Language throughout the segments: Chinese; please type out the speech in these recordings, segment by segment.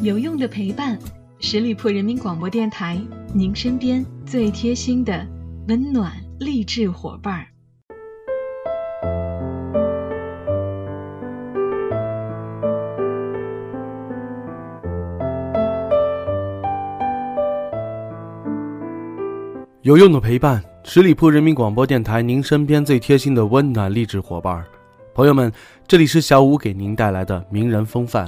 有用的陪伴，十里铺人民广播电台，您身边最贴心的温暖励志伙伴儿。有用的陪伴，十里铺人民广播电台，您身边最贴心的温暖励志伙伴儿。朋友们，这里是小五给您带来的名人风范。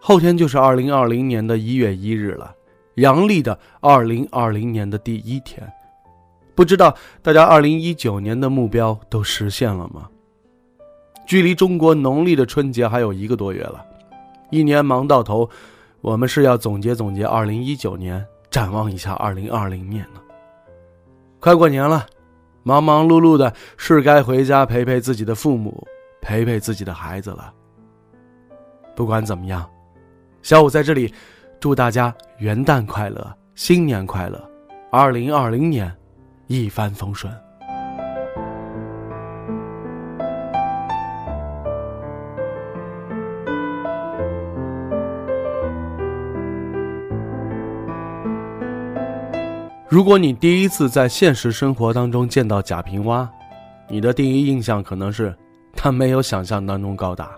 后天就是二零二零年的一月一日了，阳历的二零二零年的第一天。不知道大家二零一九年的目标都实现了吗？距离中国农历的春节还有一个多月了，一年忙到头，我们是要总结总结二零一九年，展望一下二零二零年呢。快过年了，忙忙碌碌的，是该回家陪陪自己的父母，陪陪自己的孩子了。不管怎么样。小五在这里，祝大家元旦快乐，新年快乐，二零二零年一帆风顺。如果你第一次在现实生活当中见到贾平凹，你的第一印象可能是他没有想象当中高大。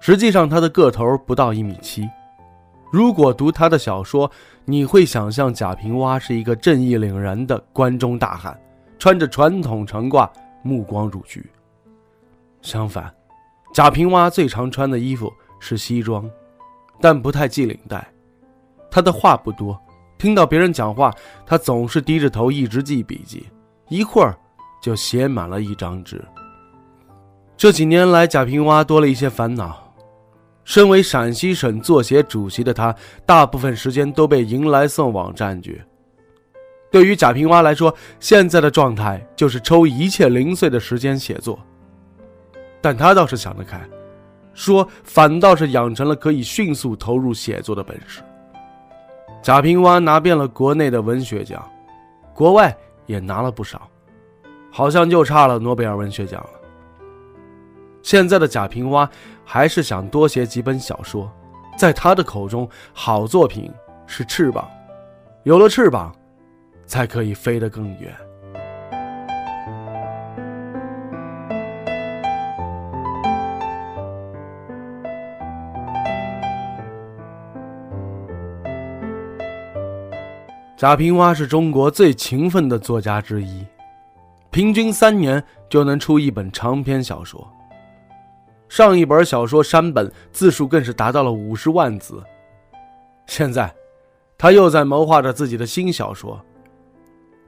实际上，他的个头不到一米七。如果读他的小说，你会想象贾平凹是一个正义凛然的关中大汉，穿着传统长褂，目光如炬。相反，贾平凹最常穿的衣服是西装，但不太系领带。他的话不多，听到别人讲话，他总是低着头一直记笔记，一会儿就写满了一张纸。这几年来，贾平凹多了一些烦恼。身为陕西省作协主席的他，大部分时间都被迎来送往占据。对于贾平凹来说，现在的状态就是抽一切零碎的时间写作。但他倒是想得开，说反倒是养成了可以迅速投入写作的本事。贾平凹拿遍了国内的文学奖，国外也拿了不少，好像就差了诺贝尔文学奖了。现在的贾平凹还是想多写几本小说，在他的口中，好作品是翅膀，有了翅膀，才可以飞得更远。贾平凹是中国最勤奋的作家之一，平均三年就能出一本长篇小说。上一本小说《山本》字数更是达到了五十万字。现在，他又在谋划着自己的新小说，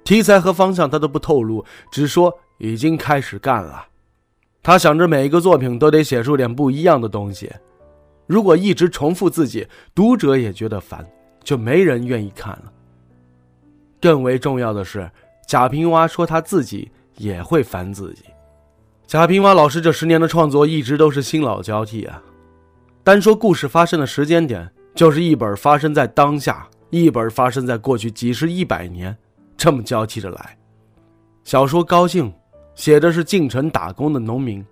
题材和方向他都不透露，只说已经开始干了。他想着每一个作品都得写出点不一样的东西，如果一直重复自己，读者也觉得烦，就没人愿意看了。更为重要的是，贾平凹说他自己也会烦自己。贾平凹老师这十年的创作一直都是新老交替啊。单说故事发生的时间点，就是一本发生在当下，一本发生在过去几十一百年，这么交替着来。小说《高兴》写的是进城打工的农民，《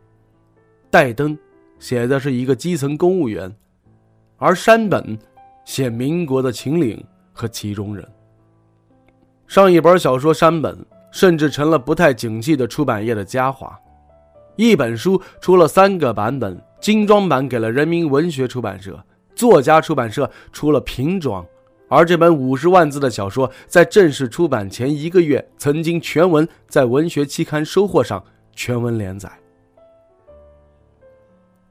戴灯》写的是一个基层公务员，而山本写民国的秦岭和其中人。上一本小说《山本》甚至成了不太景气的出版业的佳话。一本书出了三个版本，精装版给了人民文学出版社，作家出版社出了平装，而这本五十万字的小说在正式出版前一个月，曾经全文在文学期刊《收获》上全文连载。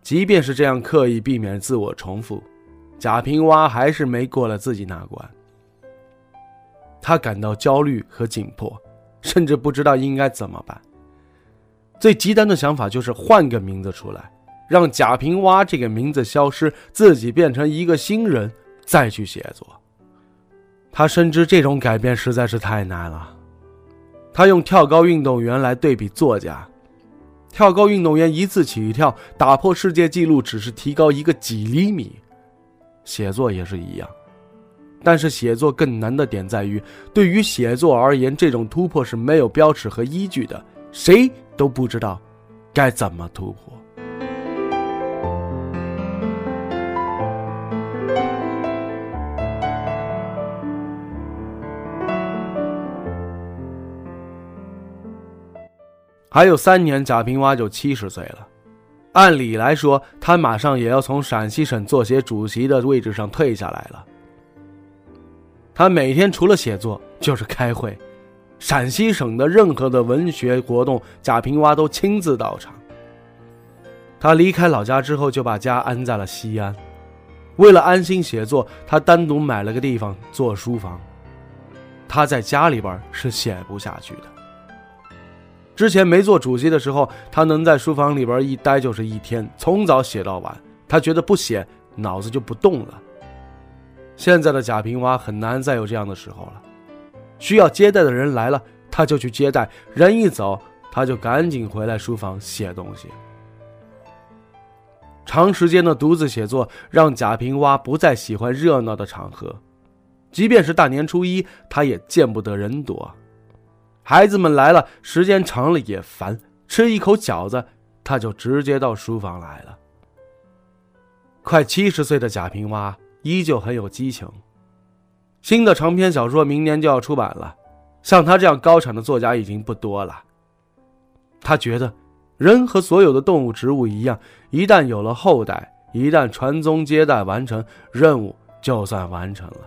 即便是这样刻意避免自我重复，贾平凹还是没过了自己那关。他感到焦虑和紧迫，甚至不知道应该怎么办。最极端的想法就是换个名字出来，让贾平凹这个名字消失，自己变成一个新人，再去写作。他深知这种改变实在是太难了。他用跳高运动员来对比作家，跳高运动员一次起跳打破世界纪录，只是提高一个几厘米。写作也是一样，但是写作更难的点在于，对于写作而言，这种突破是没有标尺和依据的。谁都不知道该怎么突破。还有三年，贾平凹就七十岁了。按理来说，他马上也要从陕西省作协主席的位置上退下来了。他每天除了写作，就是开会。陕西省的任何的文学活动，贾平凹都亲自到场。他离开老家之后，就把家安在了西安。为了安心写作，他单独买了个地方做书房。他在家里边是写不下去的。之前没做主席的时候，他能在书房里边一待就是一天，从早写到晚。他觉得不写脑子就不动了。现在的贾平凹很难再有这样的时候了。需要接待的人来了，他就去接待；人一走，他就赶紧回来书房写东西。长时间的独自写作让贾平凹不再喜欢热闹的场合，即便是大年初一，他也见不得人多。孩子们来了，时间长了也烦。吃一口饺子，他就直接到书房来了。快七十岁的贾平凹依旧很有激情。新的长篇小说明年就要出版了，像他这样高产的作家已经不多了。他觉得，人和所有的动物、植物一样，一旦有了后代，一旦传宗接代完成，任务就算完成了。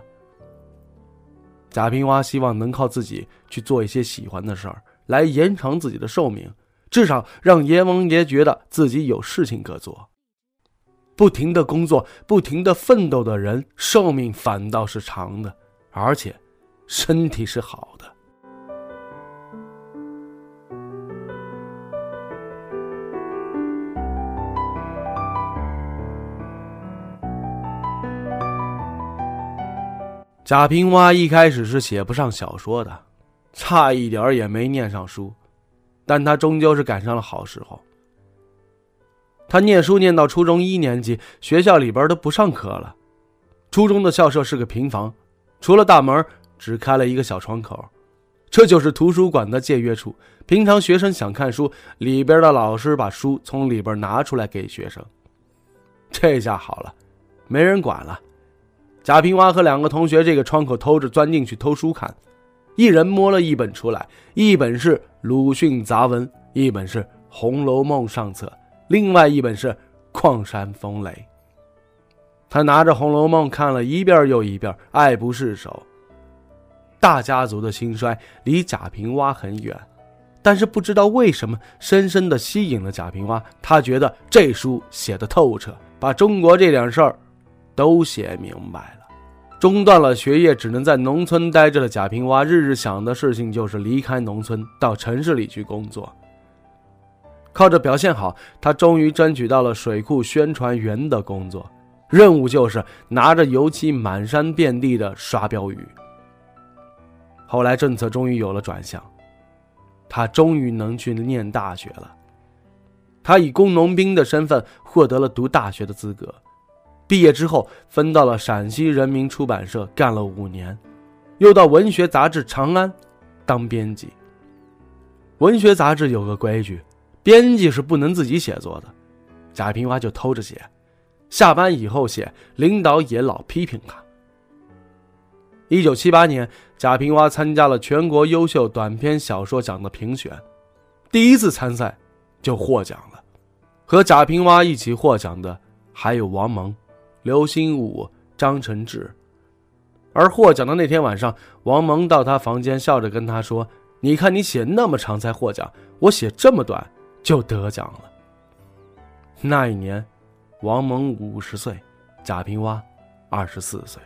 贾平凹希望能靠自己去做一些喜欢的事儿，来延长自己的寿命，至少让阎王爷觉得自己有事情可做。不停的工作、不停的奋斗的人，寿命反倒是长的，而且身体是好的。贾平凹一开始是写不上小说的，差一点也没念上书，但他终究是赶上了好时候。他念书念到初中一年级，学校里边都不上课了。初中的校舍是个平房，除了大门只开了一个小窗口，这就是图书馆的借阅处。平常学生想看书，里边的老师把书从里边拿出来给学生。这下好了，没人管了。贾平凹和两个同学这个窗口偷着钻进去偷书看，一人摸了一本出来，一本是鲁迅杂文，一本是《红楼梦》上册，另外一本是《矿山风雷》。他拿着《红楼梦》看了一遍又一遍，爱不释手。大家族的兴衰离贾平凹很远，但是不知道为什么，深深的吸引了贾平凹。他觉得这书写的透彻，把中国这点事儿。都写明白了，中断了学业，只能在农村待着的贾平凹，日日想的事情就是离开农村，到城市里去工作。靠着表现好，他终于争取到了水库宣传员的工作，任务就是拿着油漆满山遍地的刷标语。后来政策终于有了转向，他终于能去念大学了。他以工农兵的身份获得了读大学的资格。毕业之后，分到了陕西人民出版社干了五年，又到文学杂志《长安》当编辑。文学杂志有个规矩，编辑是不能自己写作的，贾平凹就偷着写，下班以后写，领导也老批评他。一九七八年，贾平凹参加了全国优秀短篇小说奖的评选，第一次参赛就获奖了。和贾平凹一起获奖的还有王蒙。刘心武、张承志，而获奖的那天晚上，王蒙到他房间，笑着跟他说：“你看你写那么长才获奖，我写这么短就得奖了。”那一年，王蒙五十岁，贾平凹二十四岁。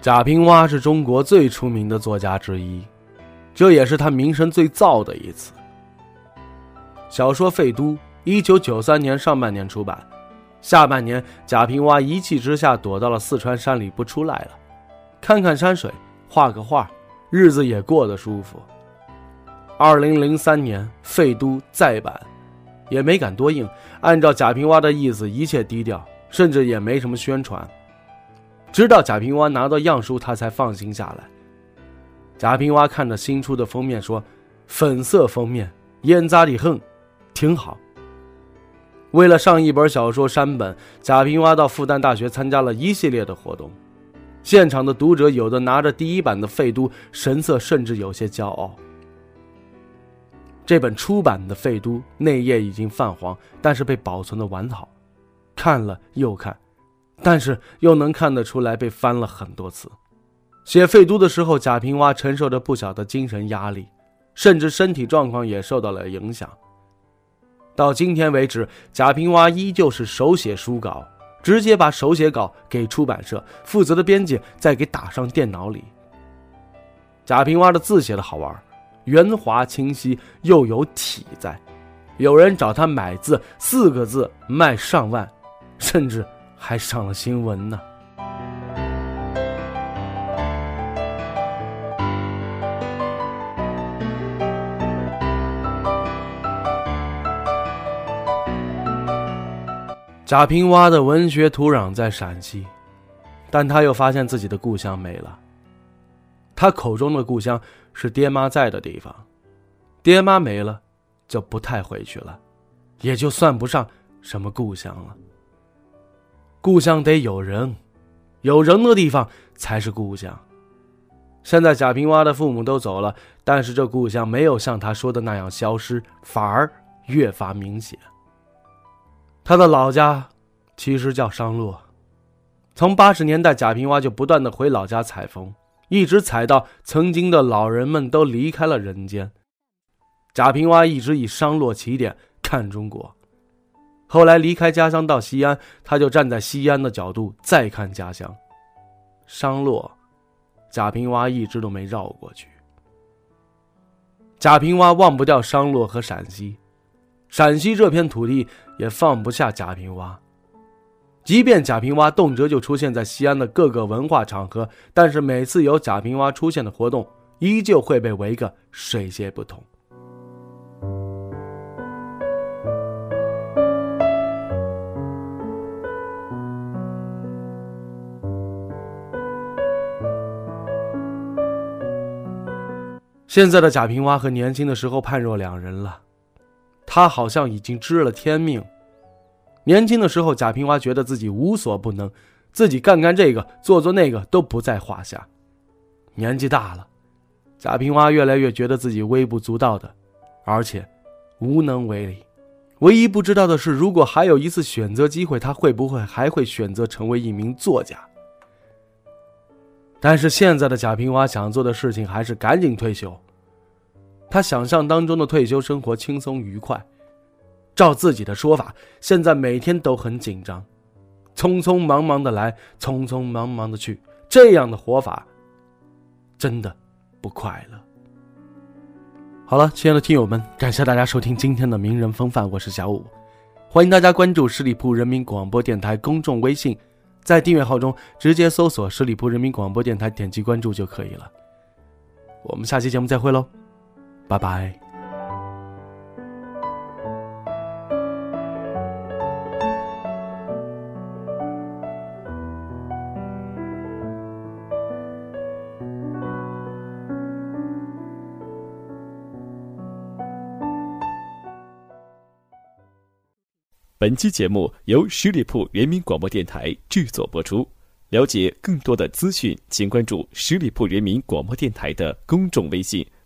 贾平凹是中国最出名的作家之一，这也是他名声最噪的一次。小说《废都》一九九三年上半年出版，下半年贾平凹一气之下躲到了四川山里不出来了，看看山水，画个画，日子也过得舒服。二零零三年《废都》再版，也没敢多硬，按照贾平凹的意思，一切低调，甚至也没什么宣传。直到贾平凹拿到样书，他才放心下来。贾平凹看着新出的封面说：“粉色封面，烟扎里横，挺好。”为了上一本小说山本，贾平凹到复旦大学参加了一系列的活动。现场的读者有的拿着第一版的《废都》，神色甚至有些骄傲。这本出版的《废都》内页已经泛黄，但是被保存的完好，看了又看，但是又能看得出来被翻了很多次。写《废都》的时候，贾平凹承受着不小的精神压力，甚至身体状况也受到了影响。到今天为止，贾平凹依旧是手写书稿，直接把手写稿给出版社负责的编辑再给打上电脑里。贾平凹的字写的好玩。圆滑清晰又有体在，有人找他买字，四个字卖上万，甚至还上了新闻呢。贾平凹的文学土壤在陕西，但他又发现自己的故乡没了。他口中的故乡。是爹妈在的地方，爹妈没了，就不太回去了，也就算不上什么故乡了。故乡得有人，有人的地方才是故乡。现在贾平凹的父母都走了，但是这故乡没有像他说的那样消失，反而越发明显。他的老家其实叫商洛，从八十年代，贾平凹就不断的回老家采风。一直采到曾经的老人们都离开了人间，贾平凹一直以商洛起点看中国。后来离开家乡到西安，他就站在西安的角度再看家乡。商洛，贾平凹一直都没绕过去。贾平凹忘不掉商洛和陕西，陕西这片土地也放不下贾平凹。即便贾平凹动辄就出现在西安的各个文化场合，但是每次有贾平凹出现的活动，依旧会被围个水泄不通。现在的贾平凹和年轻的时候判若两人了，他好像已经知了天命。年轻的时候，贾平凹觉得自己无所不能，自己干干这个，做做那个都不在话下。年纪大了，贾平凹越来越觉得自己微不足道的，而且无能为力。唯一不知道的是，如果还有一次选择机会，他会不会还会选择成为一名作家？但是现在的贾平凹想做的事情还是赶紧退休。他想象当中的退休生活轻松愉快。照自己的说法，现在每天都很紧张，匆匆忙忙的来，匆匆忙忙的去，这样的活法真的不快乐。好了，亲爱的听友们，感谢大家收听今天的名人风范，我是小五，欢迎大家关注十里铺人民广播电台公众微信，在订阅号中直接搜索十里铺人民广播电台，点击关注就可以了。我们下期节目再会喽，拜拜。本期节目由十里铺人民广播电台制作播出。了解更多的资讯，请关注十里铺人民广播电台的公众微信